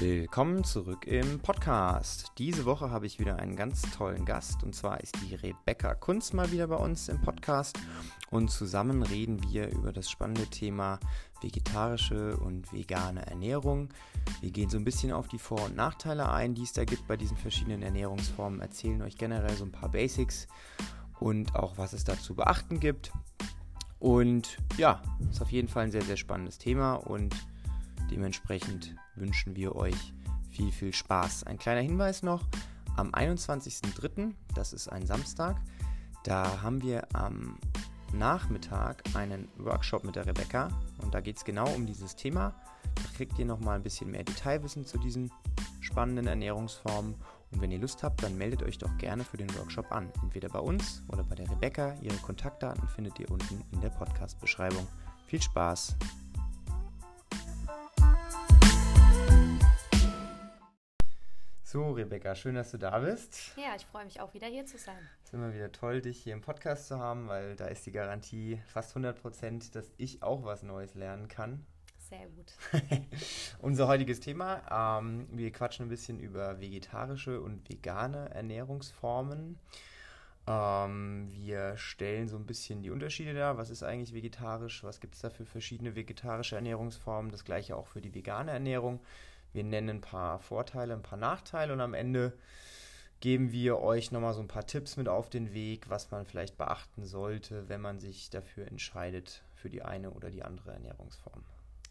Willkommen zurück im Podcast. Diese Woche habe ich wieder einen ganz tollen Gast und zwar ist die Rebecca Kunz mal wieder bei uns im Podcast und zusammen reden wir über das spannende Thema vegetarische und vegane Ernährung. Wir gehen so ein bisschen auf die Vor- und Nachteile ein, die es da gibt bei diesen verschiedenen Ernährungsformen, erzählen euch generell so ein paar Basics und auch was es da zu beachten gibt. Und ja, ist auf jeden Fall ein sehr, sehr spannendes Thema und dementsprechend wünschen wir euch viel, viel Spaß. Ein kleiner Hinweis noch, am 21.03., das ist ein Samstag, da haben wir am Nachmittag einen Workshop mit der Rebecca und da geht es genau um dieses Thema. Da kriegt ihr nochmal ein bisschen mehr Detailwissen zu diesen spannenden Ernährungsformen und wenn ihr Lust habt, dann meldet euch doch gerne für den Workshop an. Entweder bei uns oder bei der Rebecca. Ihre Kontaktdaten findet ihr unten in der Podcast-Beschreibung. Viel Spaß! So, Rebecca, schön, dass du da bist. Ja, ich freue mich auch wieder hier zu sein. Es ist immer wieder toll, dich hier im Podcast zu haben, weil da ist die Garantie fast 100 Prozent, dass ich auch was Neues lernen kann. Sehr gut. Unser heutiges Thema, ähm, wir quatschen ein bisschen über vegetarische und vegane Ernährungsformen. Ähm, wir stellen so ein bisschen die Unterschiede dar. Was ist eigentlich vegetarisch? Was gibt es da für verschiedene vegetarische Ernährungsformen? Das gleiche auch für die vegane Ernährung. Wir nennen ein paar Vorteile, ein paar Nachteile und am Ende geben wir euch nochmal so ein paar Tipps mit auf den Weg, was man vielleicht beachten sollte, wenn man sich dafür entscheidet, für die eine oder die andere Ernährungsform.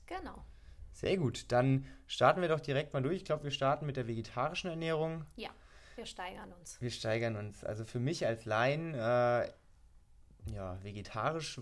Genau. Sehr gut, dann starten wir doch direkt mal durch. Ich glaube, wir starten mit der vegetarischen Ernährung. Ja, wir steigern uns. Wir steigern uns. Also für mich als Laien, äh, ja, vegetarisch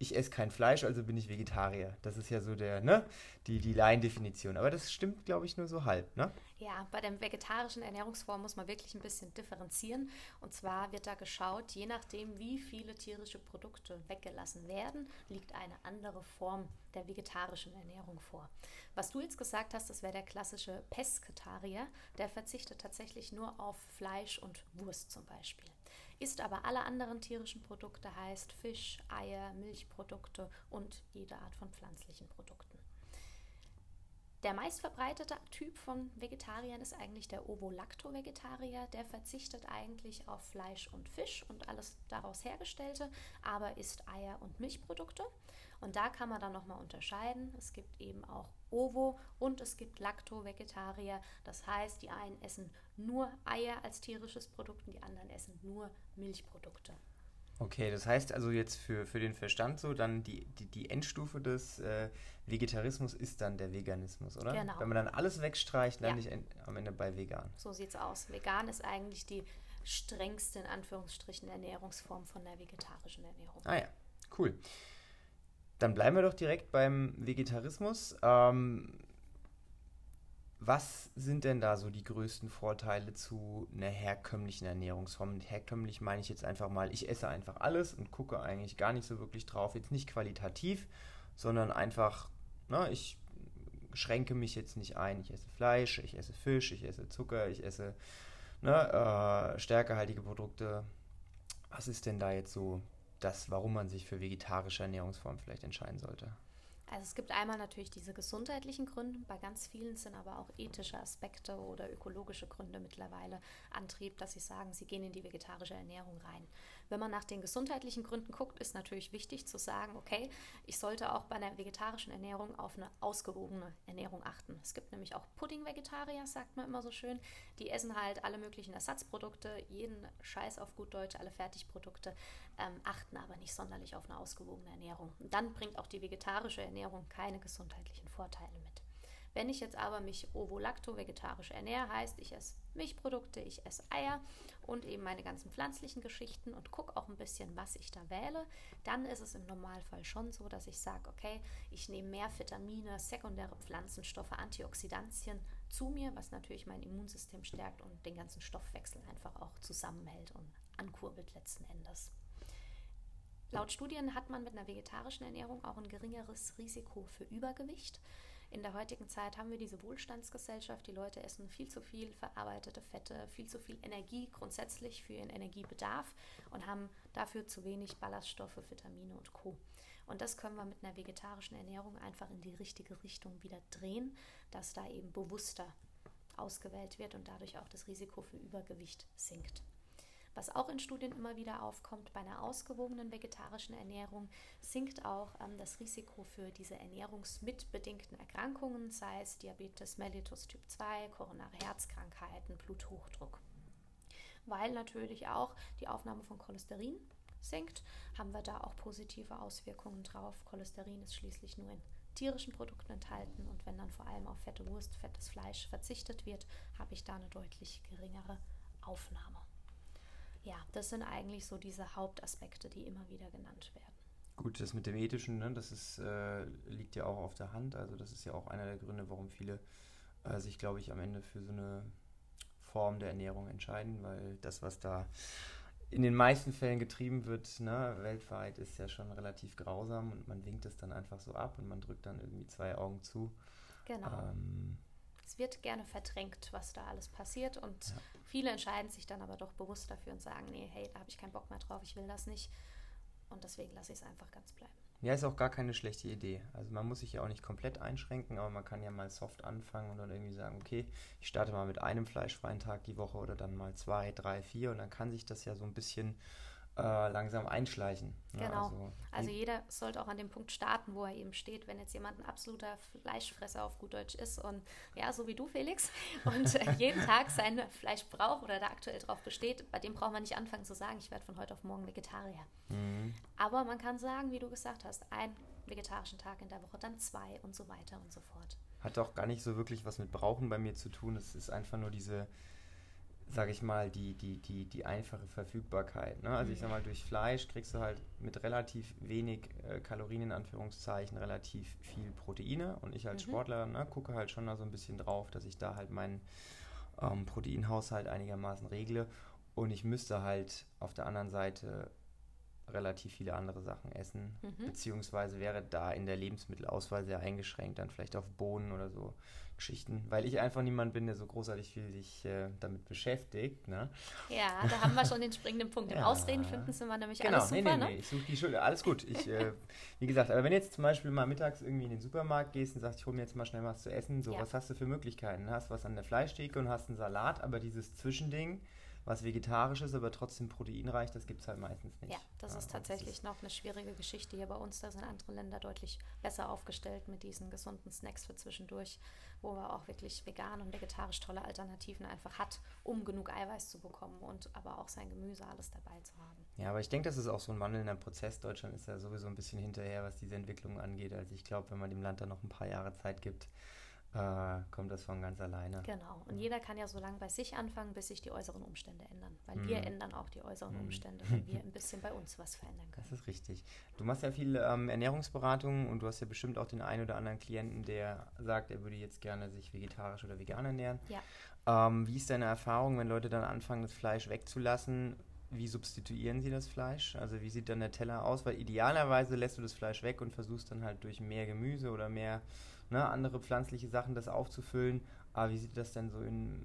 ich esse kein Fleisch, also bin ich Vegetarier. Das ist ja so der, ne, die, die Laiendefinition. Aber das stimmt, glaube ich, nur so halb, ne? Ja, bei der vegetarischen Ernährungsform muss man wirklich ein bisschen differenzieren. Und zwar wird da geschaut, je nachdem, wie viele tierische Produkte weggelassen werden, liegt eine andere Form der vegetarischen Ernährung vor. Was du jetzt gesagt hast, das wäre der klassische Pesketarier, der verzichtet tatsächlich nur auf Fleisch und Wurst zum Beispiel isst aber alle anderen tierischen Produkte, heißt Fisch, Eier, Milchprodukte und jede Art von pflanzlichen Produkten. Der meistverbreitete Typ von Vegetariern ist eigentlich der Ovo-Lacto-Vegetarier. Der verzichtet eigentlich auf Fleisch und Fisch und alles daraus hergestellte, aber isst Eier und Milchprodukte. Und da kann man dann nochmal unterscheiden. Es gibt eben auch Ovo und es gibt Lacto-Vegetarier. Das heißt, die einen essen nur Eier als tierisches Produkt und die anderen essen nur Milchprodukte. Okay, das heißt also jetzt für, für den Verstand so, dann die, die, die Endstufe des äh, Vegetarismus ist dann der Veganismus, oder? Genau. Wenn man dann alles wegstreicht, lande ja. ich am Ende bei vegan. So sieht's aus. Vegan ist eigentlich die strengste, in Anführungsstrichen, Ernährungsform von der vegetarischen Ernährung. Ah ja, cool. Dann bleiben wir doch direkt beim Vegetarismus. Ähm, was sind denn da so die größten Vorteile zu einer herkömmlichen Ernährungsform? Herkömmlich meine ich jetzt einfach mal, ich esse einfach alles und gucke eigentlich gar nicht so wirklich drauf. Jetzt nicht qualitativ, sondern einfach, na, ne, ich schränke mich jetzt nicht ein. Ich esse Fleisch, ich esse Fisch, ich esse Zucker, ich esse ne, äh, stärkehaltige Produkte. Was ist denn da jetzt so das, warum man sich für vegetarische Ernährungsformen vielleicht entscheiden sollte? Also es gibt einmal natürlich diese gesundheitlichen Gründe, bei ganz vielen sind aber auch ethische Aspekte oder ökologische Gründe mittlerweile Antrieb, dass sie sagen, sie gehen in die vegetarische Ernährung rein. Wenn man nach den gesundheitlichen Gründen guckt, ist natürlich wichtig zu sagen, okay, ich sollte auch bei einer vegetarischen Ernährung auf eine ausgewogene Ernährung achten. Es gibt nämlich auch Pudding-Vegetarier, sagt man immer so schön, die essen halt alle möglichen Ersatzprodukte, jeden Scheiß auf gut Deutsch, alle Fertigprodukte, ähm, achten aber nicht sonderlich auf eine ausgewogene Ernährung. Und dann bringt auch die vegetarische Ernährung keine gesundheitlichen Vorteile mit. Wenn ich jetzt aber mich ovo-lacto-vegetarisch ernähre, heißt, ich esse Milchprodukte, ich esse Eier und eben meine ganzen pflanzlichen Geschichten und gucke auch ein bisschen, was ich da wähle, dann ist es im Normalfall schon so, dass ich sage, okay, ich nehme mehr Vitamine, sekundäre Pflanzenstoffe, Antioxidantien zu mir, was natürlich mein Immunsystem stärkt und den ganzen Stoffwechsel einfach auch zusammenhält und ankurbelt letzten Endes. Laut Studien hat man mit einer vegetarischen Ernährung auch ein geringeres Risiko für Übergewicht. In der heutigen Zeit haben wir diese Wohlstandsgesellschaft. Die Leute essen viel zu viel verarbeitete Fette, viel zu viel Energie grundsätzlich für ihren Energiebedarf und haben dafür zu wenig Ballaststoffe, Vitamine und Co. Und das können wir mit einer vegetarischen Ernährung einfach in die richtige Richtung wieder drehen, dass da eben bewusster ausgewählt wird und dadurch auch das Risiko für Übergewicht sinkt. Was auch in Studien immer wieder aufkommt, bei einer ausgewogenen vegetarischen Ernährung sinkt auch ähm, das Risiko für diese ernährungsmitbedingten Erkrankungen, sei es Diabetes mellitus Typ 2, koronare Herzkrankheiten, Bluthochdruck. Weil natürlich auch die Aufnahme von Cholesterin sinkt, haben wir da auch positive Auswirkungen drauf. Cholesterin ist schließlich nur in tierischen Produkten enthalten und wenn dann vor allem auf fette Wurst, fettes Fleisch verzichtet wird, habe ich da eine deutlich geringere Aufnahme ja, das sind eigentlich so diese Hauptaspekte, die immer wieder genannt werden. Gut, das mit dem Ethischen, ne, das ist, äh, liegt ja auch auf der Hand. Also das ist ja auch einer der Gründe, warum viele äh, sich, glaube ich, am Ende für so eine Form der Ernährung entscheiden, weil das, was da in den meisten Fällen getrieben wird, ne, weltweit, ist ja schon relativ grausam und man winkt es dann einfach so ab und man drückt dann irgendwie zwei Augen zu. Genau. Ähm, es wird gerne verdrängt, was da alles passiert und ja. viele entscheiden sich dann aber doch bewusst dafür und sagen, nee, hey, da habe ich keinen Bock mehr drauf, ich will das nicht und deswegen lasse ich es einfach ganz bleiben. Ja, ist auch gar keine schlechte Idee. Also man muss sich ja auch nicht komplett einschränken, aber man kann ja mal soft anfangen und dann irgendwie sagen, okay, ich starte mal mit einem fleischfreien Tag die Woche oder dann mal zwei, drei, vier und dann kann sich das ja so ein bisschen äh, langsam einschleichen. Ne? Genau. Also, also, jeder sollte auch an dem Punkt starten, wo er eben steht. Wenn jetzt jemand ein absoluter Fleischfresser auf gut Deutsch ist und ja, so wie du, Felix, und äh, jeden Tag sein Fleisch braucht oder da aktuell drauf besteht, bei dem braucht man nicht anfangen zu sagen, ich werde von heute auf morgen Vegetarier. Mhm. Aber man kann sagen, wie du gesagt hast, einen vegetarischen Tag in der Woche, dann zwei und so weiter und so fort. Hat auch gar nicht so wirklich was mit Brauchen bei mir zu tun. Es ist einfach nur diese sage ich mal, die, die, die, die einfache Verfügbarkeit. Ne? Also ich sage mal, durch Fleisch kriegst du halt mit relativ wenig äh, Kalorien in Anführungszeichen relativ viel Proteine und ich als mhm. Sportler ne, gucke halt schon da so ein bisschen drauf, dass ich da halt meinen ähm, Proteinhaushalt einigermaßen regle und ich müsste halt auf der anderen Seite relativ viele andere Sachen essen, mhm. beziehungsweise wäre da in der Lebensmittelauswahl sehr eingeschränkt, dann vielleicht auf Bohnen oder so Geschichten, weil ich einfach niemand bin, der so großartig viel sich äh, damit beschäftigt. Ne? Ja, da haben wir schon den springenden Punkt. Im ja. Ausreden finden sind wir nämlich genau, alles super, nee, nee, nee, ich suche die Schuld, alles gut. Ich, äh, wie gesagt, aber wenn du jetzt zum Beispiel mal mittags irgendwie in den Supermarkt gehst und sagst, ich hole mir jetzt mal schnell was zu essen, so, ja. was hast du für Möglichkeiten? Hast was an der Fleischtheke und hast einen Salat, aber dieses Zwischending, was vegetarisch ist, aber trotzdem proteinreich, das gibt es halt meistens nicht. Ja, das ja, ist tatsächlich das ist noch eine schwierige Geschichte hier bei uns. Da sind andere Länder deutlich besser aufgestellt mit diesen gesunden Snacks für zwischendurch, wo man auch wirklich vegan und vegetarisch tolle Alternativen einfach hat, um genug Eiweiß zu bekommen und aber auch sein Gemüse alles dabei zu haben. Ja, aber ich denke, das ist auch so ein wandelnder Prozess. Deutschland ist ja sowieso ein bisschen hinterher, was diese Entwicklung angeht. Also ich glaube, wenn man dem Land da noch ein paar Jahre Zeit gibt, äh, kommt das von ganz alleine. Genau. Und jeder kann ja so lange bei sich anfangen, bis sich die äußeren Umstände ändern. Weil mm. wir ändern auch die äußeren mm. Umstände, wenn wir ein bisschen bei uns was verändern können. Das ist richtig. Du machst ja viel ähm, Ernährungsberatung und du hast ja bestimmt auch den einen oder anderen Klienten, der sagt, er würde jetzt gerne sich vegetarisch oder vegan ernähren. Ja. Ähm, wie ist deine Erfahrung, wenn Leute dann anfangen, das Fleisch wegzulassen? Wie substituieren sie das Fleisch? Also wie sieht dann der Teller aus? Weil idealerweise lässt du das Fleisch weg und versuchst dann halt durch mehr Gemüse oder mehr ne, andere pflanzliche Sachen das aufzufüllen. Aber wie sieht das denn so in,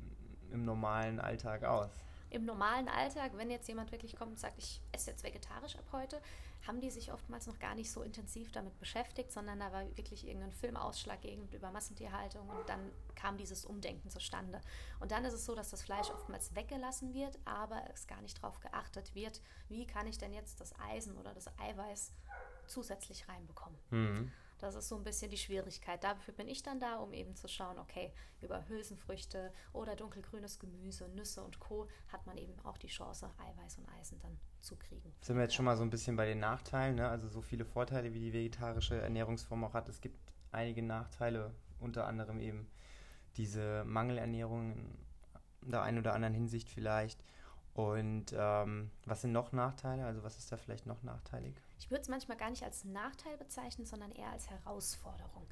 im normalen Alltag aus? Im normalen Alltag, wenn jetzt jemand wirklich kommt und sagt, ich esse jetzt vegetarisch ab heute, haben die sich oftmals noch gar nicht so intensiv damit beschäftigt, sondern da war wirklich irgendein Film ausschlaggebend über Massentierhaltung und dann kam dieses Umdenken zustande. Und dann ist es so, dass das Fleisch oftmals weggelassen wird, aber es gar nicht darauf geachtet wird, wie kann ich denn jetzt das Eisen oder das Eiweiß zusätzlich reinbekommen. Mhm. Das ist so ein bisschen die Schwierigkeit. Dafür bin ich dann da, um eben zu schauen, okay, über Hülsenfrüchte oder dunkelgrünes Gemüse, Nüsse und Co. hat man eben auch die Chance, Eiweiß und Eisen dann zu kriegen. Sind wir jetzt schon mal so ein bisschen bei den Nachteilen, ne? also so viele Vorteile, wie die vegetarische Ernährungsform auch hat. Es gibt einige Nachteile, unter anderem eben diese Mangelernährung in der einen oder anderen Hinsicht vielleicht. Und ähm, was sind noch Nachteile? Also was ist da vielleicht noch nachteilig? Ich würde es manchmal gar nicht als Nachteil bezeichnen, sondern eher als Herausforderung.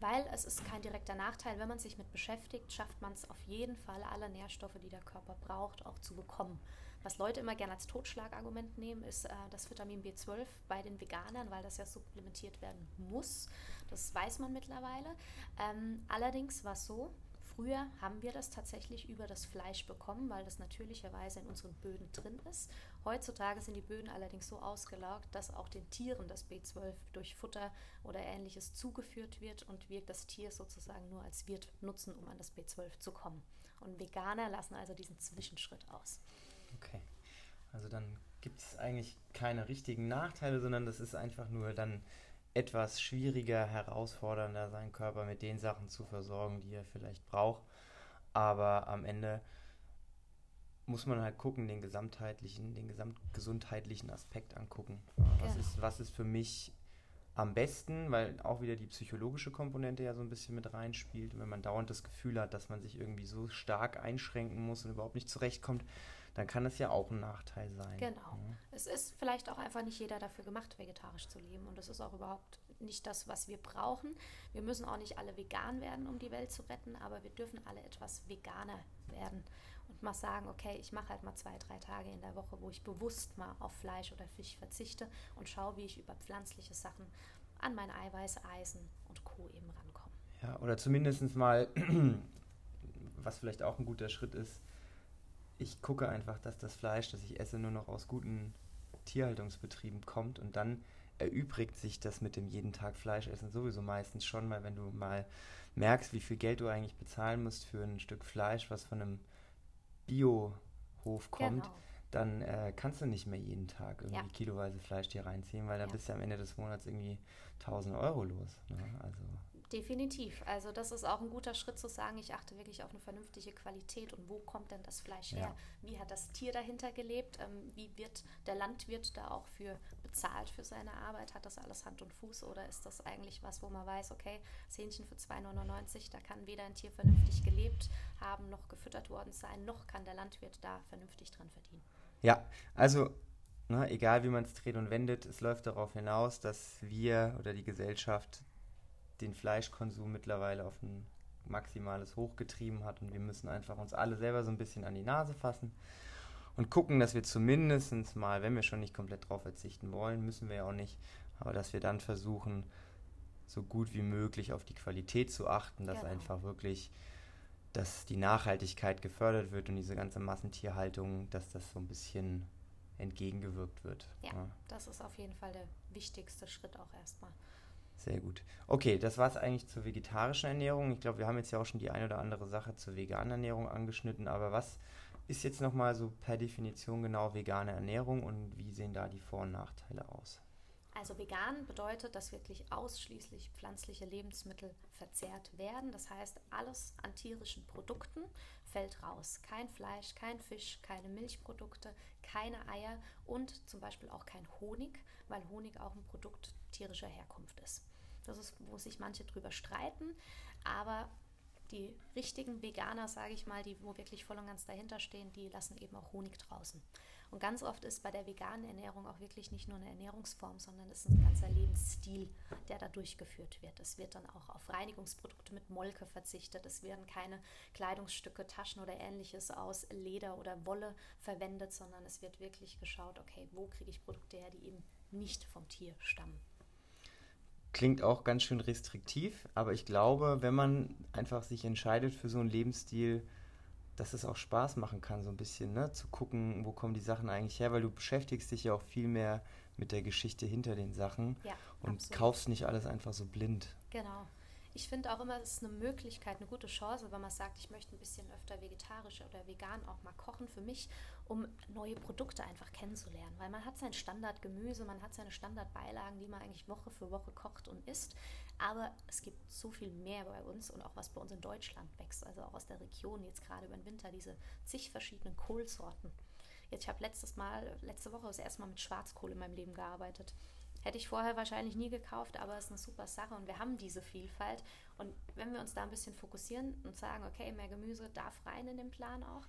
Weil es ist kein direkter Nachteil, wenn man sich mit beschäftigt, schafft man es auf jeden Fall, alle Nährstoffe, die der Körper braucht, auch zu bekommen. Was Leute immer gerne als Totschlagargument nehmen, ist äh, das Vitamin B12 bei den Veganern, weil das ja supplementiert werden muss. Das weiß man mittlerweile. Ähm, allerdings war es so, Früher haben wir das tatsächlich über das Fleisch bekommen, weil das natürlicherweise in unseren Böden drin ist. Heutzutage sind die Böden allerdings so ausgelaugt, dass auch den Tieren das B12 durch Futter oder ähnliches zugeführt wird und wir das Tier sozusagen nur als Wirt nutzen, um an das B12 zu kommen. Und Veganer lassen also diesen Zwischenschritt aus. Okay. Also dann gibt es eigentlich keine richtigen Nachteile, sondern das ist einfach nur dann etwas schwieriger, herausfordernder, seinen Körper mit den Sachen zu versorgen, die er vielleicht braucht. Aber am Ende muss man halt gucken, den gesamtheitlichen, den gesamtgesundheitlichen Aspekt angucken. Was, ja. ist, was ist für mich am besten, weil auch wieder die psychologische Komponente ja so ein bisschen mit reinspielt. Und wenn man dauernd das Gefühl hat, dass man sich irgendwie so stark einschränken muss und überhaupt nicht zurechtkommt, dann kann das ja auch ein Nachteil sein. Genau. Ja. Es ist vielleicht auch einfach nicht jeder dafür gemacht, vegetarisch zu leben. Und das ist auch überhaupt nicht das, was wir brauchen. Wir müssen auch nicht alle vegan werden, um die Welt zu retten, aber wir dürfen alle etwas veganer werden und mal sagen, okay, ich mache halt mal zwei, drei Tage in der Woche, wo ich bewusst mal auf Fleisch oder Fisch verzichte und schaue, wie ich über pflanzliche Sachen an mein Eiweiß, Eisen und Co. eben rankomme. Ja, oder zumindest mal, was vielleicht auch ein guter Schritt ist, ich gucke einfach, dass das Fleisch, das ich esse, nur noch aus guten Tierhaltungsbetrieben kommt und dann erübrigt sich das mit dem jeden Tag Fleisch essen sowieso meistens schon, weil wenn du mal merkst, wie viel Geld du eigentlich bezahlen musst für ein Stück Fleisch, was von einem Biohof kommt, genau. dann äh, kannst du nicht mehr jeden Tag irgendwie ja. kiloweise Fleisch dir reinziehen, weil da ja. bist du am Ende des Monats irgendwie 1000 Euro los. Ne? Also Definitiv. Also das ist auch ein guter Schritt zu sagen, ich achte wirklich auf eine vernünftige Qualität und wo kommt denn das Fleisch her? Ja. Wie hat das Tier dahinter gelebt? Ähm, wie wird der Landwirt da auch für bezahlt für seine Arbeit? Hat das alles Hand und Fuß oder ist das eigentlich was, wo man weiß, okay, das Hähnchen für 2,99, da kann weder ein Tier vernünftig gelebt haben, noch gefüttert worden sein, noch kann der Landwirt da vernünftig dran verdienen. Ja, also ne, egal wie man es dreht und wendet, es läuft darauf hinaus, dass wir oder die Gesellschaft den Fleischkonsum mittlerweile auf ein maximales Hoch getrieben hat und wir müssen einfach uns alle selber so ein bisschen an die Nase fassen und gucken, dass wir zumindest mal, wenn wir schon nicht komplett drauf verzichten wollen, müssen wir ja auch nicht, aber dass wir dann versuchen, so gut wie möglich auf die Qualität zu achten, dass genau. einfach wirklich, dass die Nachhaltigkeit gefördert wird und diese ganze Massentierhaltung, dass das so ein bisschen entgegengewirkt wird. Ja, ja. das ist auf jeden Fall der wichtigste Schritt auch erstmal. Sehr gut. Okay, das war es eigentlich zur vegetarischen Ernährung. Ich glaube, wir haben jetzt ja auch schon die eine oder andere Sache zur veganen Ernährung angeschnitten, aber was ist jetzt nochmal so per Definition genau vegane Ernährung und wie sehen da die Vor- und Nachteile aus? Also vegan bedeutet, dass wirklich ausschließlich pflanzliche Lebensmittel verzehrt werden. Das heißt, alles an tierischen Produkten fällt raus. Kein Fleisch, kein Fisch, keine Milchprodukte, keine Eier und zum Beispiel auch kein Honig, weil Honig auch ein Produkt tierischer Herkunft ist. Das ist, wo sich manche drüber streiten, aber die richtigen Veganer, sage ich mal, die wo wirklich voll und ganz dahinter stehen, die lassen eben auch Honig draußen. Und ganz oft ist bei der veganen Ernährung auch wirklich nicht nur eine Ernährungsform, sondern es ist ein ganzer Lebensstil, der da durchgeführt wird. Es wird dann auch auf Reinigungsprodukte mit Molke verzichtet. Es werden keine Kleidungsstücke, Taschen oder ähnliches aus Leder oder Wolle verwendet, sondern es wird wirklich geschaut, okay, wo kriege ich Produkte her, die eben nicht vom Tier stammen. Klingt auch ganz schön restriktiv, aber ich glaube, wenn man einfach sich entscheidet für so einen Lebensstil, dass es auch Spaß machen kann, so ein bisschen, ne? zu gucken, wo kommen die Sachen eigentlich her, weil du beschäftigst dich ja auch viel mehr mit der Geschichte hinter den Sachen ja, und absolut. kaufst nicht alles einfach so blind. Genau ich finde auch immer, es ist eine Möglichkeit, eine gute Chance, wenn man sagt, ich möchte ein bisschen öfter vegetarisch oder vegan auch mal kochen für mich, um neue Produkte einfach kennenzulernen. Weil man hat sein Standardgemüse, man hat seine Standardbeilagen, die man eigentlich Woche für Woche kocht und isst. Aber es gibt so viel mehr bei uns und auch was bei uns in Deutschland wächst, also auch aus der Region jetzt gerade über den Winter, diese zig verschiedenen Kohlsorten. Jetzt, ich habe letztes Mal, letzte Woche das erste Mal mit Schwarzkohl in meinem Leben gearbeitet. Hätte ich vorher wahrscheinlich nie gekauft, aber es ist eine super Sache und wir haben diese Vielfalt. Und wenn wir uns da ein bisschen fokussieren und sagen, okay, mehr Gemüse darf rein in den Plan auch,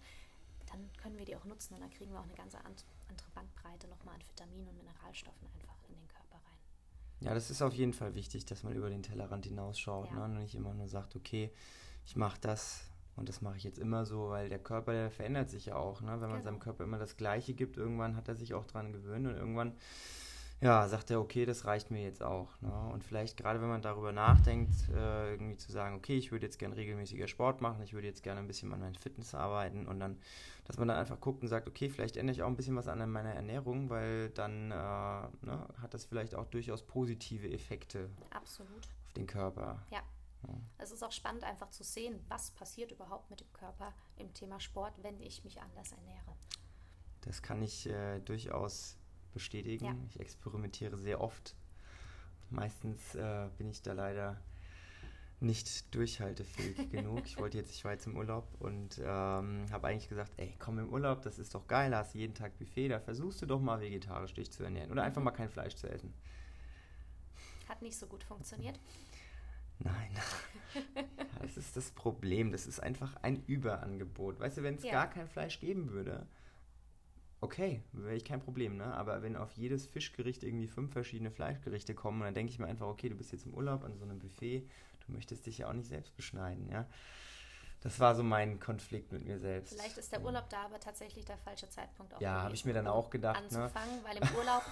dann können wir die auch nutzen und dann kriegen wir auch eine ganz andere Bandbreite nochmal an Vitaminen und Mineralstoffen einfach in den Körper rein. Ja, das ist auf jeden Fall wichtig, dass man über den Tellerrand hinausschaut ja. ne? und nicht immer nur sagt, okay, ich mache das und das mache ich jetzt immer so, weil der Körper, der verändert sich ja auch. Ne? Wenn man genau. seinem Körper immer das Gleiche gibt, irgendwann hat er sich auch dran gewöhnt und irgendwann ja, sagt er, okay, das reicht mir jetzt auch. Ne? Und vielleicht gerade, wenn man darüber nachdenkt, äh, irgendwie zu sagen, okay, ich würde jetzt gerne regelmäßiger Sport machen, ich würde jetzt gerne ein bisschen an meinem Fitness arbeiten und dann, dass man dann einfach guckt und sagt, okay, vielleicht ändere ich auch ein bisschen was an meiner Ernährung, weil dann äh, ne, hat das vielleicht auch durchaus positive Effekte Absolut. auf den Körper. Ja. ja. Es ist auch spannend einfach zu sehen, was passiert überhaupt mit dem Körper im Thema Sport, wenn ich mich anders ernähre. Das kann ich äh, durchaus bestätigen. Ja. Ich experimentiere sehr oft. Meistens äh, bin ich da leider nicht durchhaltefähig genug. Ich wollte jetzt, ich war jetzt im Urlaub und ähm, habe eigentlich gesagt, ey, komm im Urlaub, das ist doch geil, hast jeden Tag Buffet, da versuchst du doch mal vegetarisch dich zu ernähren oder einfach mhm. mal kein Fleisch zu essen. Hat nicht so gut funktioniert. Nein, das ist das Problem. Das ist einfach ein Überangebot. Weißt du, wenn es ja. gar kein Fleisch geben würde, okay, wäre ich kein Problem, ne? Aber wenn auf jedes Fischgericht irgendwie fünf verschiedene Fleischgerichte kommen, dann denke ich mir einfach, okay, du bist jetzt im Urlaub an so einem Buffet, du möchtest dich ja auch nicht selbst beschneiden, ja? Das war so mein Konflikt mit mir selbst. Vielleicht ist der Urlaub da aber tatsächlich der falsche Zeitpunkt auch. Ja, habe ich mir dann auch gedacht. Ne? Anzufangen, ne? weil im Urlaub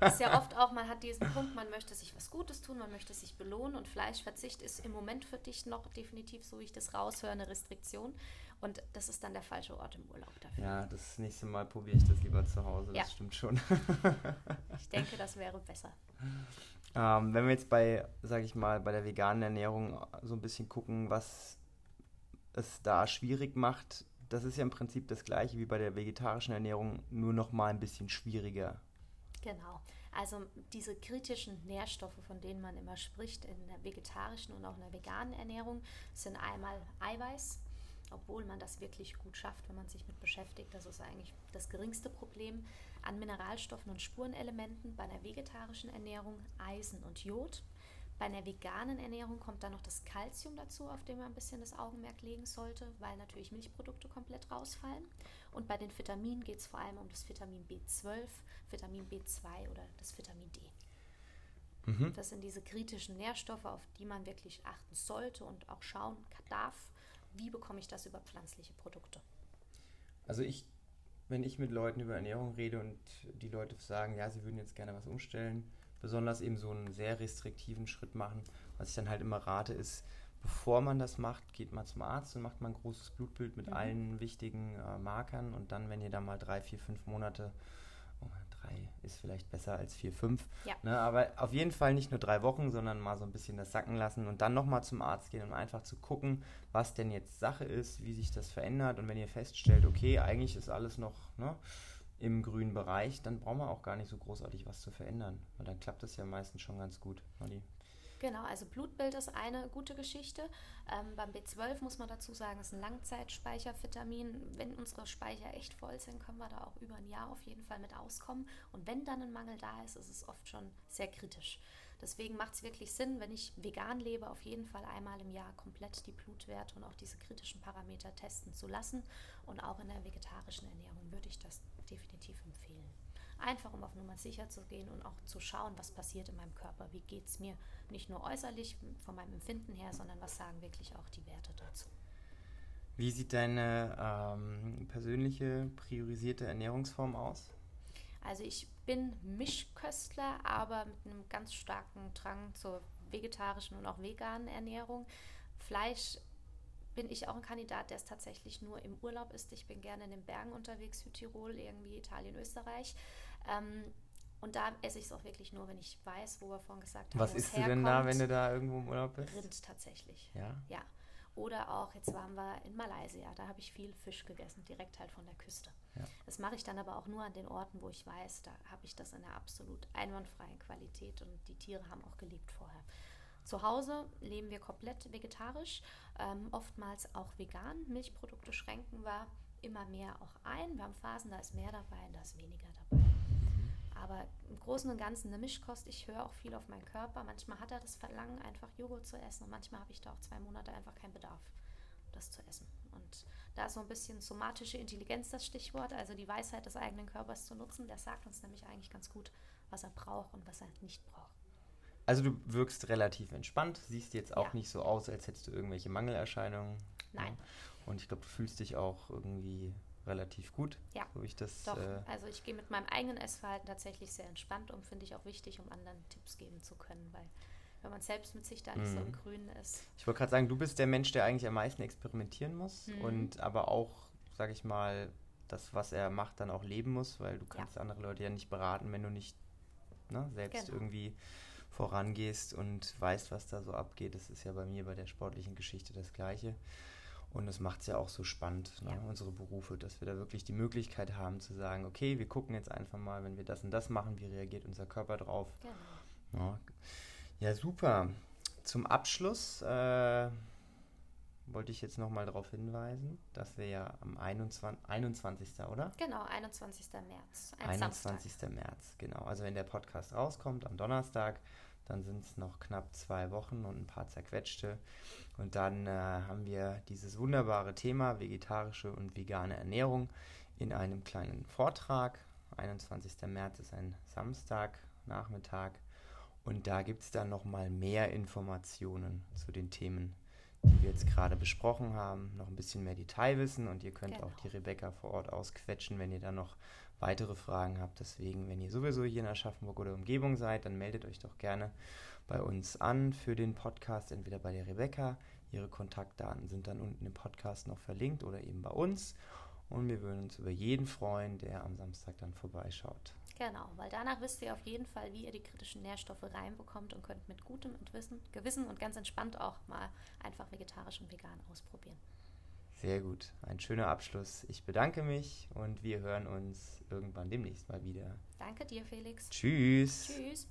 ist ja oft auch, man hat diesen Punkt, man möchte sich was Gutes tun, man möchte sich belohnen und Fleischverzicht ist im Moment für dich noch definitiv, so wie ich das raushöre, eine Restriktion. Und das ist dann der falsche Ort im Urlaub dafür. Ja, das nächste Mal probiere ich das lieber zu Hause, das ja. stimmt schon. ich denke, das wäre besser. Ähm, wenn wir jetzt bei, sage ich mal, bei der veganen Ernährung so ein bisschen gucken, was es da schwierig macht, das ist ja im Prinzip das gleiche wie bei der vegetarischen Ernährung, nur noch mal ein bisschen schwieriger. Genau. Also diese kritischen Nährstoffe, von denen man immer spricht in der vegetarischen und auch in der veganen Ernährung, sind einmal Eiweiß, obwohl man das wirklich gut schafft, wenn man sich mit beschäftigt. Das ist eigentlich das geringste Problem an Mineralstoffen und Spurenelementen bei einer vegetarischen Ernährung, Eisen und Jod. Bei einer veganen Ernährung kommt dann noch das Kalzium dazu, auf dem man ein bisschen das Augenmerk legen sollte, weil natürlich Milchprodukte komplett rausfallen. Und bei den Vitaminen geht es vor allem um das Vitamin B12, Vitamin B2 oder das Vitamin D. Mhm. Das sind diese kritischen Nährstoffe, auf die man wirklich achten sollte und auch schauen darf, wie bekomme ich das über pflanzliche Produkte? Also ich, wenn ich mit Leuten über Ernährung rede und die Leute sagen, ja, sie würden jetzt gerne was umstellen, besonders eben so einen sehr restriktiven Schritt machen, was ich dann halt immer rate, ist, bevor man das macht, geht man zum Arzt und macht mal ein großes Blutbild mit mhm. allen wichtigen äh, Markern und dann, wenn ihr da mal drei, vier, fünf Monate ist vielleicht besser als vier, fünf. Ja. Ne, aber auf jeden Fall nicht nur drei Wochen, sondern mal so ein bisschen das sacken lassen und dann nochmal zum Arzt gehen, um einfach zu gucken, was denn jetzt Sache ist, wie sich das verändert. Und wenn ihr feststellt, okay, eigentlich ist alles noch ne, im grünen Bereich, dann brauchen wir auch gar nicht so großartig was zu verändern. Weil dann klappt das ja meistens schon ganz gut. Molly. Genau, also Blutbild ist eine gute Geschichte. Ähm, beim B12 muss man dazu sagen, ist ein Langzeitspeichervitamin. Wenn unsere Speicher echt voll sind, können wir da auch über ein Jahr auf jeden Fall mit auskommen. Und wenn dann ein Mangel da ist, ist es oft schon sehr kritisch. Deswegen macht es wirklich Sinn, wenn ich vegan lebe, auf jeden Fall einmal im Jahr komplett die Blutwerte und auch diese kritischen Parameter testen zu lassen. Und auch in der vegetarischen Ernährung würde ich das definitiv empfehlen. Einfach um auf Nummer sicher zu gehen und auch zu schauen, was passiert in meinem Körper, wie geht es mir nicht nur äußerlich von meinem Empfinden her, sondern was sagen wirklich auch die Werte dazu. Wie sieht deine ähm, persönliche priorisierte Ernährungsform aus? Also ich bin Mischköstler, aber mit einem ganz starken Drang zur vegetarischen und auch veganen Ernährung. Fleisch bin ich auch ein Kandidat, der es tatsächlich nur im Urlaub ist. Ich bin gerne in den Bergen unterwegs, Südtirol, irgendwie Italien, Österreich. Ähm, und da esse ich es auch wirklich nur, wenn ich weiß, wo wir vorhin gesagt haben. Was isst du denn da, wenn du da irgendwo im Urlaub bist? Rind tatsächlich. Ja. Ja. Oder auch, jetzt waren wir in Malaysia, da habe ich viel Fisch gegessen, direkt halt von der Küste. Ja. Das mache ich dann aber auch nur an den Orten, wo ich weiß, da habe ich das in einer absolut einwandfreien Qualität und die Tiere haben auch gelebt vorher. Zu Hause leben wir komplett vegetarisch, ähm, oftmals auch vegan. Milchprodukte schränken wir immer mehr auch ein. Wir haben Phasen, da ist mehr dabei, da ist weniger dabei. Aber im Großen und Ganzen eine Mischkost. Ich höre auch viel auf meinen Körper. Manchmal hat er das Verlangen, einfach Joghurt zu essen und manchmal habe ich da auch zwei Monate einfach keinen Bedarf, das zu essen. Und da ist so ein bisschen somatische Intelligenz das Stichwort, also die Weisheit des eigenen Körpers zu nutzen. Der sagt uns nämlich eigentlich ganz gut, was er braucht und was er nicht braucht. Also du wirkst relativ entspannt, siehst jetzt auch ja. nicht so aus, als hättest du irgendwelche Mangelerscheinungen. Nein. Und ich glaube, du fühlst dich auch irgendwie relativ gut. Ja, so ich das, doch. Äh, also ich gehe mit meinem eigenen Essverhalten tatsächlich sehr entspannt um, finde ich auch wichtig, um anderen Tipps geben zu können, weil wenn man selbst mit sich da nicht so im Mhm. Grünen ist. Ich wollte gerade sagen, du bist der Mensch, der eigentlich am meisten experimentieren muss Mhm. und aber auch, sage ich mal, das, was er macht, dann auch leben muss, weil du kannst andere Leute ja nicht beraten, wenn du nicht ne, selbst Genau. irgendwie vorangehst und weißt, was da so abgeht. Das ist ja bei mir bei der sportlichen Geschichte das Gleiche. Und das macht es ja auch so spannend, ne, Ja. unsere Berufe, dass wir da wirklich die Möglichkeit haben zu sagen, okay, wir gucken jetzt einfach mal, wenn wir das und das machen, wie reagiert unser Körper drauf. Genau. Ja, ja super. Zum Abschluss äh, wollte ich jetzt nochmal darauf hinweisen, dass wir ja am 21. 21. oder? Genau, 21. März. Ein 21. März, genau. Also wenn der Podcast rauskommt am Donnerstag, dann sind es noch knapp zwei Wochen und ein paar zerquetschte. Und dann äh, haben wir dieses wunderbare Thema vegetarische und vegane Ernährung in einem kleinen Vortrag. 21. März ist ein Samstag, Nachmittag. Und da gibt es dann nochmal mehr Informationen zu den Themen, die wir jetzt gerade besprochen haben. Noch ein bisschen mehr Detailwissen und ihr könnt Genau. auch die Rebecca vor Ort ausquetschen, wenn ihr da noch weitere Fragen habt. Deswegen, wenn ihr sowieso hier in Aschaffenburg oder Umgebung seid, dann meldet euch doch gerne bei uns an für den Podcast, entweder bei der Rebecca. Ihre Kontaktdaten sind dann unten im Podcast noch verlinkt oder eben bei uns. Und wir würden uns über jeden freuen, der am Samstag dann vorbeischaut. Genau, weil danach wisst ihr auf jeden Fall, wie ihr die kritischen Nährstoffe reinbekommt und könnt mit gutem Entwissen, Gewissen und ganz entspannt auch mal einfach vegetarisch und vegan ausprobieren. Sehr gut, ein schöner Abschluss. Ich bedanke mich und wir hören uns irgendwann demnächst mal wieder. Danke dir, Felix. Tschüss. Tschüss.